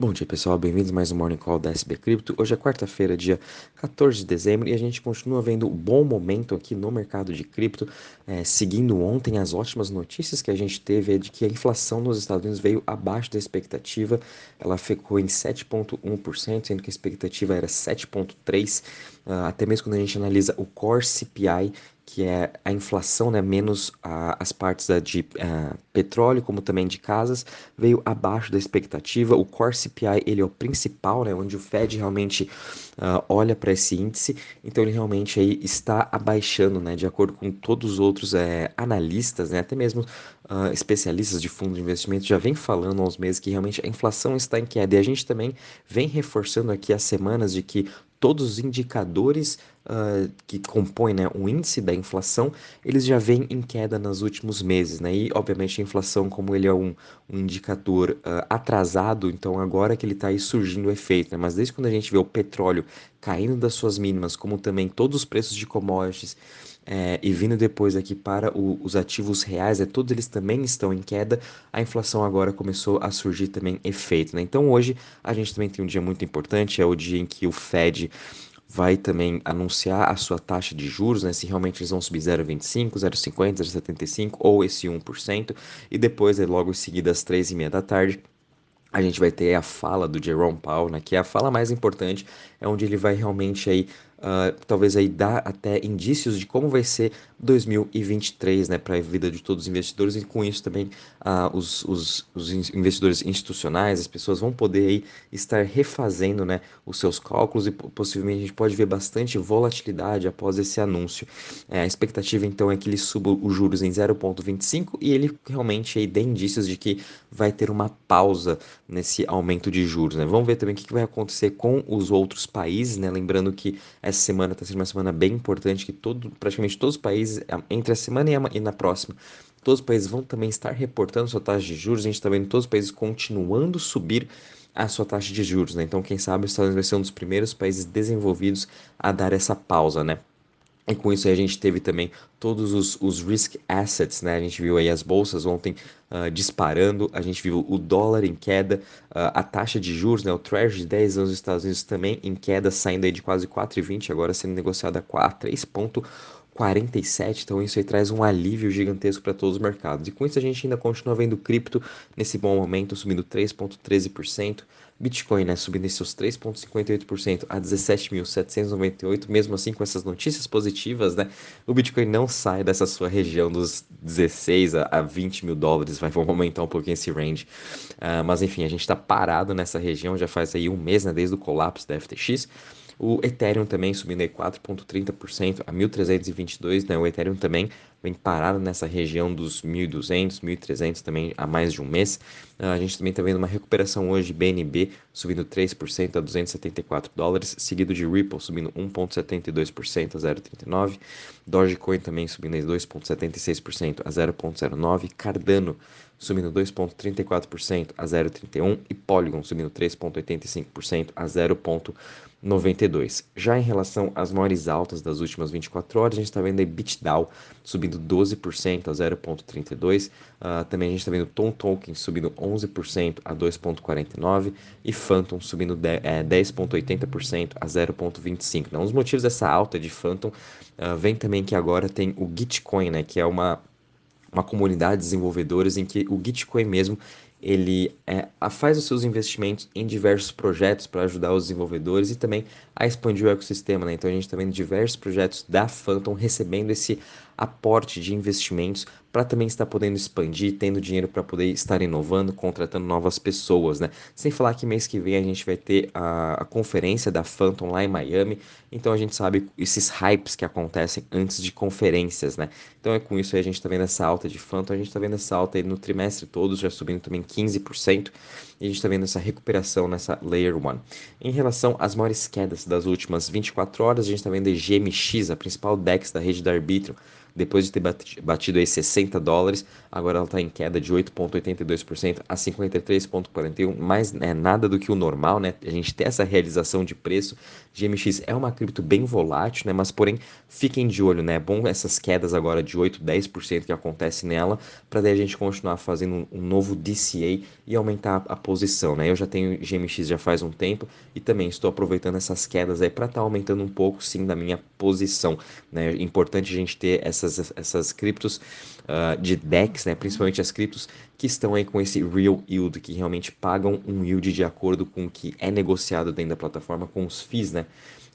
Bom dia pessoal, bem-vindos mais um Morning Call da SB Cripto. Hoje é quarta-feira, dia 14 de dezembro, e a gente continua vendo um bom momento aqui no mercado de cripto, é, seguindo ontem as ótimas notícias que a gente teve é de que a inflação nos Estados Unidos veio abaixo da expectativa, ela ficou em 7,1%, sendo que a expectativa era 7,3%, uh, ah, até mesmo quando a gente analisa o Core CPI, que é a inflação, né, menos a, as partes da, de uh, petróleo, como também de casas, veio abaixo da expectativa. O Core CPI ele é o principal, né, onde o Fed realmente uh, olha para esse índice, então ele realmente aí está abaixando, né, de acordo com todos os outros é, analistas, né, até mesmo uh, especialistas de fundos de investimento já vem falando há uns meses que realmente a inflação está em queda. E a gente também vem reforçando aqui as semanas de que todos os indicadores uh, que compõem né, o índice da inflação, eles já vêm em queda nos últimos meses. Né? E, obviamente, a inflação, como ele é um, um indicador uh, atrasado, então agora que ele está aí surgindo o efeito. Né? Mas desde quando a gente vê o petróleo caindo das suas mínimas, como também todos os preços de commodities, é, e vindo depois aqui para o, os ativos reais, é, todos eles também estão em queda, a inflação agora começou a surgir também efeito. Né? Então hoje a gente também tem um dia muito importante, é o dia em que o Fed vai também anunciar a sua taxa de juros, né, se realmente eles vão subir 0,25, 0,50, 0,75 ou esse 1%, e depois, é logo em seguida, às 3h30 da tarde, a gente vai ter a fala do Jerome Powell, né, que é a fala mais importante, é onde ele vai realmente aí uh, talvez aí dar até indícios de como vai ser 2023, né, para a vida de todos os investidores e com isso também uh, os, os, os, investidores institucionais, as pessoas vão poder aí estar refazendo, né, os seus cálculos e possivelmente a gente pode ver bastante volatilidade após esse anúncio. É, a expectativa então é que ele suba os juros em 0,25 e ele realmente aí dê indícios de que vai ter uma pausa nesse aumento de juros, né? Vamos ver também o que vai acontecer com os outros países, né? Lembrando que essa semana está sendo uma semana bem importante, que todo, praticamente todos os países, entre a semana e, a, e na próxima, todos os países vão também estar reportando sua taxa de juros. A gente está vendo todos os países continuando subir a sua taxa de juros, né? Então, quem sabe os Estados Unidos vai ser um dos primeiros países desenvolvidos a dar essa pausa, né? E com isso a gente teve também todos os, os risk assets, né? A gente viu aí as bolsas ontem uh, disparando, a gente viu o dólar em queda, uh, a taxa de juros, né? O Treasury de 10 anos dos Estados Unidos também em queda, saindo aí de quase 4,20, agora sendo negociada a 3,47. Então isso aí traz um alívio gigantesco para todos os mercados. E com isso a gente ainda continua vendo cripto nesse bom momento, subindo 3,13%. Bitcoin, né, subindo em seus 3,58% a 17.798, mesmo assim com essas notícias positivas, né, o Bitcoin não sai dessa sua região dos 16 a 20 mil dólares, vai aumentar um pouquinho esse range, uh, mas enfim, a gente está parado nessa região já faz aí um mês, né, desde o colapso da FTX, o Ethereum também subindo aí 4,30% a 1.322, né? O Ethereum também vem parado nessa região dos 1.200, 1.300 também há mais de um mês. Uh, a gente também está vendo uma recuperação hoje, BNB subindo 3% a 274 dólares, seguido de Ripple subindo 1,72% a 0,39, Dogecoin também subindo 2,76% a 0,09, Cardano subindo 2,34% a 0,31 e Polygon subindo 3,85% a 0,92. Já em relação às maiores altas das últimas 24 horas, a gente está vendo a BitDAO subindo 12% a 0,32. Uh, ah, também a gente está vendo Tom Token subindo 11% a 2,49 e Phantom subindo 10,80% é, a 0,25. Um dos motivos dessa alta de Phantom uh, vem também que agora tem o Gitcoin, né, que é uma uma comunidade de desenvolvedores em que o Gitcoin mesmo ele é, faz os seus investimentos em diversos projetos para ajudar os desenvolvedores e também a expandir o ecossistema. Né? Então a gente está vendo diversos projetos da Phantom recebendo esse aporte de investimentos para também estar podendo expandir, tendo dinheiro para poder estar inovando, contratando novas pessoas, né? Sem falar que mês que vem a gente vai ter a, a conferência da Phantom lá em Miami, então a gente sabe esses hypes que acontecem antes de conferências, né? Então é com isso aí a gente está vendo essa alta de Phantom, a gente está vendo essa alta aí no trimestre todo, já subindo também 15%, e a gente está vendo essa recuperação nessa Layer 1. Em relação às maiores quedas das últimas 24 horas, a gente está vendo a GMX, a principal DEX da rede da Arbitrum, depois de ter batido aí 60 dólares, agora ela está em queda de 8,82% a 53,41, mais é nada do que o normal, né? A gente ter essa realização de preço. GMX é uma cripto bem volátil, né? Mas porém, fiquem de olho, né? É bom essas quedas agora de 8, 10% que acontece nela, para daí a gente continuar fazendo um, novo DCA e aumentar a, a posição, né? Eu já tenho GMX já faz um tempo e também estou aproveitando essas quedas aí para estar tá aumentando um pouco sim da minha posição, né? É importante a gente ter essas essas criptos uh, de DEX, né? Principalmente as criptos que estão aí com esse real yield, que realmente pagam um yield de acordo com o que é negociado dentro da plataforma, com os FIIs, né?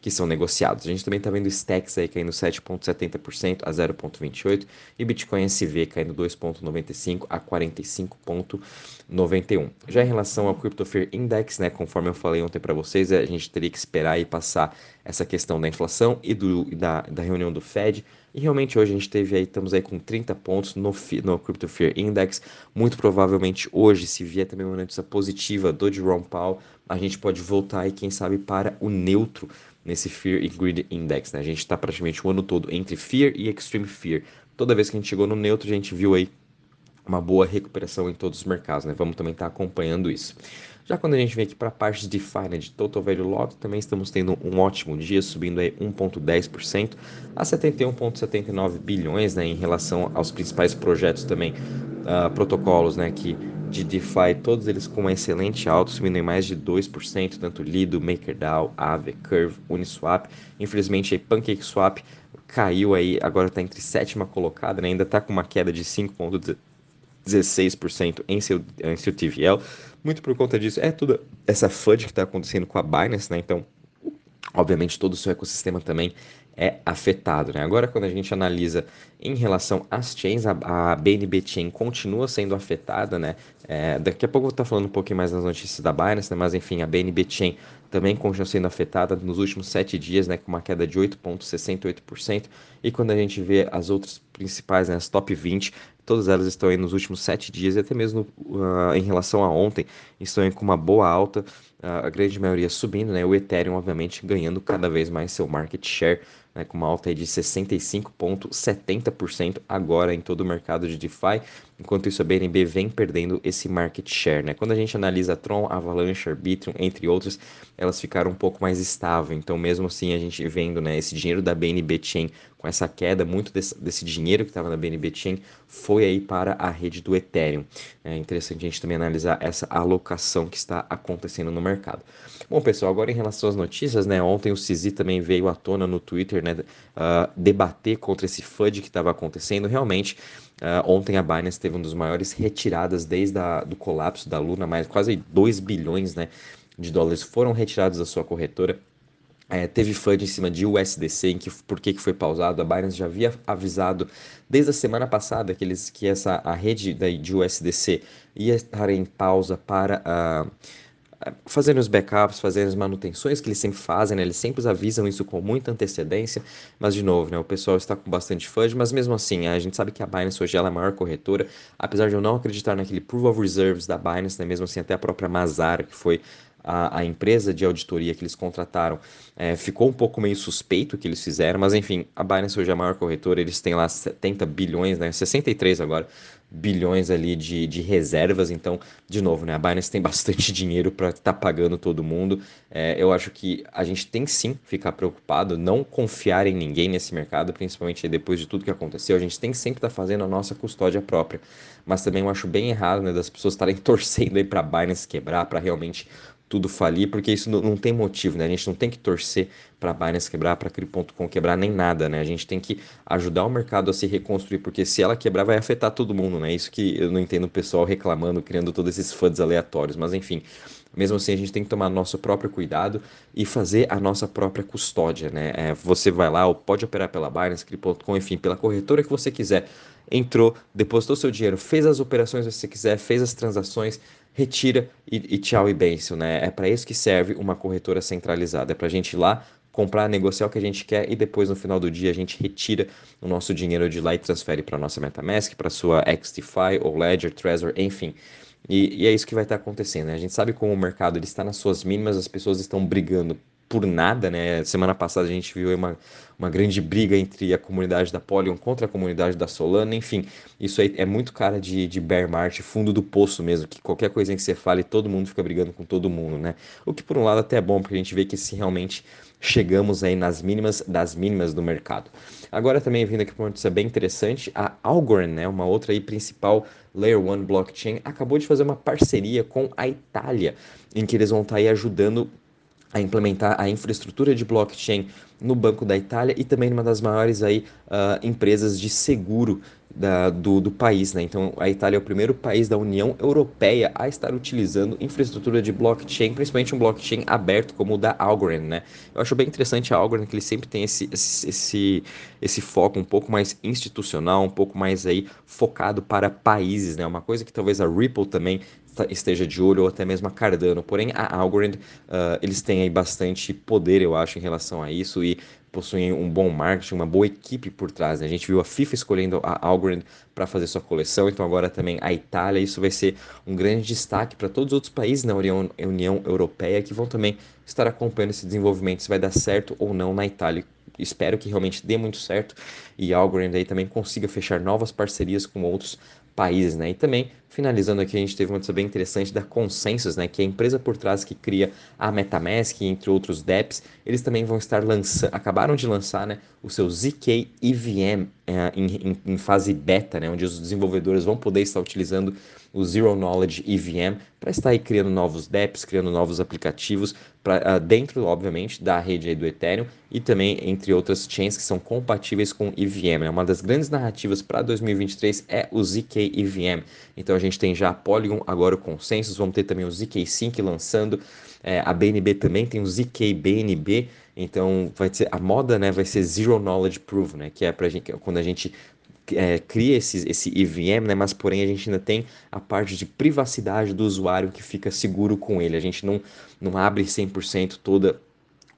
Que são negociados. A gente também está vendo stacks aí caindo 7,70% a 0,28% e Bitcoin SV caindo 2,95% a 45,91%. Já em relação ao Crypto Fear Index, né, conforme eu falei ontem para vocês, a gente teria que esperar e passar essa questão da inflação e do, da, da reunião do Fed. E realmente hoje a gente teve aí, estamos aí com 30 pontos no, no Crypto Fear Index. Muito provavelmente hoje, se vier também uma notícia positiva do Jerome Powell, a gente pode voltar aí, quem sabe, para o neutro nesse Fear e Greed Index. Né? A gente está praticamente o ano todo entre Fear e Extreme Fear. Toda vez que a gente chegou no neutro, a gente viu aí uma boa recuperação em todos os mercados. Né? Vamos também estar tá acompanhando isso. Já quando a gente vem aqui para a parte de DeFi, né, de Total Value Locked, também estamos tendo um ótimo dia, subindo aí 1,10% a 71,79 bilhões né, em relação aos principais projetos também, uh, protocolos né, que de DeFi, todos eles com uma excelente alta, subindo em mais de 2%, tanto Lido, MakerDAO, Aave, Curve, Uniswap. Infelizmente, aí PancakeSwap caiu aí, agora está entre sétima colocada, né? ainda está com uma queda de 5,16% em seu, em seu TVL. Muito por conta disso, é toda essa FUD que está acontecendo com a Binance, né? Então, obviamente, todo o seu ecossistema também é afetado. Né? Agora, quando a gente analisa em relação às chains, a, a BNB Chain continua sendo afetada. Né? É, daqui a pouco eu vou estar falando um pouquinho mais das notícias da Binance, né? mas enfim, a BNB Chain também continua sendo afetada nos últimos sete dias, né? com uma queda de 8,68%. E quando a gente vê as outras principais, né? as top 20, todas elas estão aí nos últimos sete dias, e até mesmo uh, em relação a ontem, estão aí com uma boa alta, uh, a grande maioria subindo, né? o Ethereum, obviamente, ganhando cada vez mais seu market share né, com uma alta de 65,70% agora em todo o mercado de DeFi, enquanto isso a BNB vem perdendo esse market share. Né? Quando a gente analisa Tron, Avalanche, Arbitrum, entre outros, elas ficaram um pouco mais estáveis. Então, mesmo assim, a gente vendo né, esse dinheiro da BNB Chain com essa queda, muito desse, desse dinheiro que estava na BNB Chain foi aí para a rede do Ethereum. É interessante a gente também analisar essa alocação que está acontecendo no mercado. Bom, pessoal, agora em relação às notícias, né? Ontem o Cizi também veio à tona no Twitter, né? Uh, debater contra esse FUD que estava acontecendo. Realmente, uh, ontem a Binance teve um dos maiores retiradas desde do colapso da Luna, mais quase 2 bilhões, né? De dólares foram retirados da sua corretora. É, teve FUD em cima de USDC, em que por que, que foi pausado. A Binance já havia avisado desde a semana passada que, eles, que essa, a rede da, de USDC ia estar em pausa para uh, os backups, fazendo as manutenções que eles sempre fazem, né? Eles sempre avisam isso com muita antecedência, mas de novo, né? O pessoal está com bastante FUD, mas mesmo assim, a gente sabe que a Binance hoje ela é a maior corretora, apesar de eu não acreditar naquele Proof of Reserves da Binance, né? Mesmo assim, até a própria Mazar, que foi a, a, empresa de auditoria que eles contrataram é, ficou um pouco meio suspeito o que eles fizeram, mas enfim, a Binance hoje é a maior corretora, eles têm lá 70 bilhões, né, 63 agora, bilhões ali de, de reservas, então, de novo, né, a Binance tem bastante dinheiro para estar tá pagando todo mundo, é, eu acho que a gente tem sim ficar preocupado, não confiar em ninguém nesse mercado, principalmente depois de tudo que aconteceu, a gente tem que sempre estar tá fazendo a nossa custódia própria, mas também eu acho bem errado, né, das pessoas estarem torcendo aí para a Binance quebrar, para realmente tudo falir, porque isso não, tem motivo, né? A gente não tem que torcer para a Binance quebrar, para Cri.com quebrar, nem nada, né? A gente tem que ajudar o mercado a se reconstruir, porque se ela quebrar vai afetar todo mundo, né? Isso que eu não entendo o pessoal reclamando, criando todos esses FUDs aleatórios, mas enfim... Mesmo assim, a gente tem que tomar nosso próprio cuidado e fazer a nossa própria custódia, né? É, você vai lá, ou pode operar pela Binance, Cri.com, enfim, pela corretora que você quiser. Entrou, depositou seu dinheiro, fez as operações que você quiser, fez as transações, retira e, e tchau e benção, né? É para isso que serve uma corretora centralizada. É para a gente ir lá, comprar, negociar o que a gente quer e depois no final do dia a gente retira o nosso dinheiro de lá e transfere para nossa MetaMask, para sua XDeFi ou Ledger, Trezor, enfim. E, e, é isso que vai estar acontecendo. Né? A gente sabe como o mercado ele está nas suas mínimas, as pessoas estão brigando por nada, né? Semana passada a gente viu uma, uma grande briga entre a comunidade da Polygon contra a comunidade da Solana, enfim, isso aí é muito cara de, de bear market, fundo do poço mesmo, que qualquer coisinha que você fale, todo mundo fica brigando com todo mundo, né? O que por um lado até é bom, porque a gente vê que se realmente chegamos aí nas mínimas das mínimas do mercado. Agora também vindo aqui para uma notícia bem interessante, a Algorand, né, uma outra aí principal Layer 1 blockchain, acabou de fazer uma parceria com a Itália, em que eles vão estar aí ajudando a implementar a infraestrutura de blockchain no Banco da Itália e também numa das maiores aí, uh, empresas de seguro da, do, do país. Né? Então, a Itália é o primeiro país da União Europeia a estar utilizando infraestrutura de blockchain, principalmente um blockchain aberto como o da Algorand. Né? Eu acho bem interessante a Algorand que ele sempre tem esse, esse, esse, esse foco um pouco mais institucional, um pouco mais aí focado para países. Né? Uma coisa que talvez a Ripple também esteja de olho ou até mesmo a Cardano. Porém, a Algorand, uh, eles têm aí bastante poder, eu acho, em relação a isso e possuem um bom marketing, uma boa equipe por trás. Né? A gente viu a FIFA escolhendo a Algorand para fazer sua coleção, então agora também a Itália. Isso vai ser um grande destaque para todos os outros países na União, União Europeia que vão também estar acompanhando esse desenvolvimento, se vai dar certo ou não na Itália espero que realmente dê muito certo e a Algorand aí também consiga fechar novas parcerias com outros países, né? E também, finalizando aqui, a gente teve uma notícia bem interessante da Consensus, né? Que é a empresa por trás que cria a MetaMask, entre outros dApps, eles também vão estar lançando, acabaram de lançar, né? O seu ZK EVM é, em, em, fase beta, né? Onde os desenvolvedores vão poder estar utilizando o Zero Knowledge EVM para estar aí criando novos dApps, criando novos aplicativos pra, uh, dentro, obviamente, da rede do Ethereum e também entre outras chains que são compatíveis com EVM. Né? Uma das grandes narrativas para 2023 é o ZK EVM. Então a gente tem já a Polygon, agora o Consensus, vamos ter também o ZK Sync lançando. É, a BNB também tem o ZK BNB, então vai ser a moda, né, vai ser Zero Knowledge Proof, né, que é para gente quando a gente é, cria esse, esse EVM, né? mas porém a gente ainda tem a parte de privacidade do usuário que fica seguro com ele. A gente não, não abre 100% toda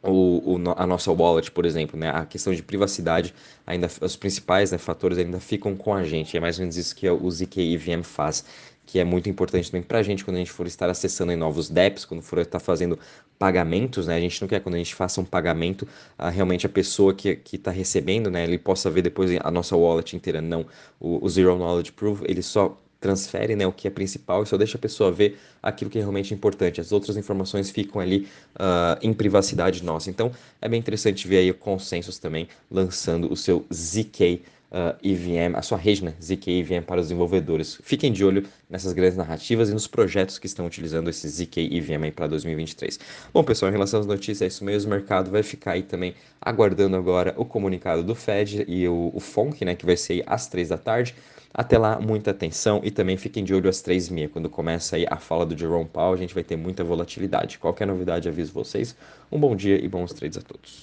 o, o, a nossa wallet, por exemplo, né? A questão de privacidade, ainda os principais né, fatores ainda ficam com a gente. É mais ou menos isso que o ZK EVM faz que é muito importante também para a gente quando a gente for estar acessando em novos dApps, quando for estar fazendo pagamentos, né? A gente não quer quando a gente faça um pagamento, uh, realmente a pessoa que está recebendo, né? Ele possa ver depois a nossa wallet inteira. Não, o, o Zero Knowledge Proof, ele só transfere né, o que é principal e só deixa a pessoa ver aquilo que é realmente importante. As outras informações ficam ali uh, em privacidade nossa. Então é bem interessante ver aí o Consensus também lançando o seu ZK uh, EVM, a sua rede, né, ZK EVM para os desenvolvedores. Fiquem de olho nessas grandes narrativas e nos projetos que estão utilizando esse ZK EVM aí para 2023. Bom, pessoal, em relação às notícias, é isso mesmo. O mercado vai ficar aí também aguardando agora o comunicado do Fed e o, o FONC, né, que vai ser às três da tarde. Até lá, muita atenção e também fiquem de olho às três e meia. Quando começa aí a fala do Jerome Powell, a gente vai ter muita volatilidade. Qualquer novidade, aviso vocês. Um bom dia e bons trades a todos.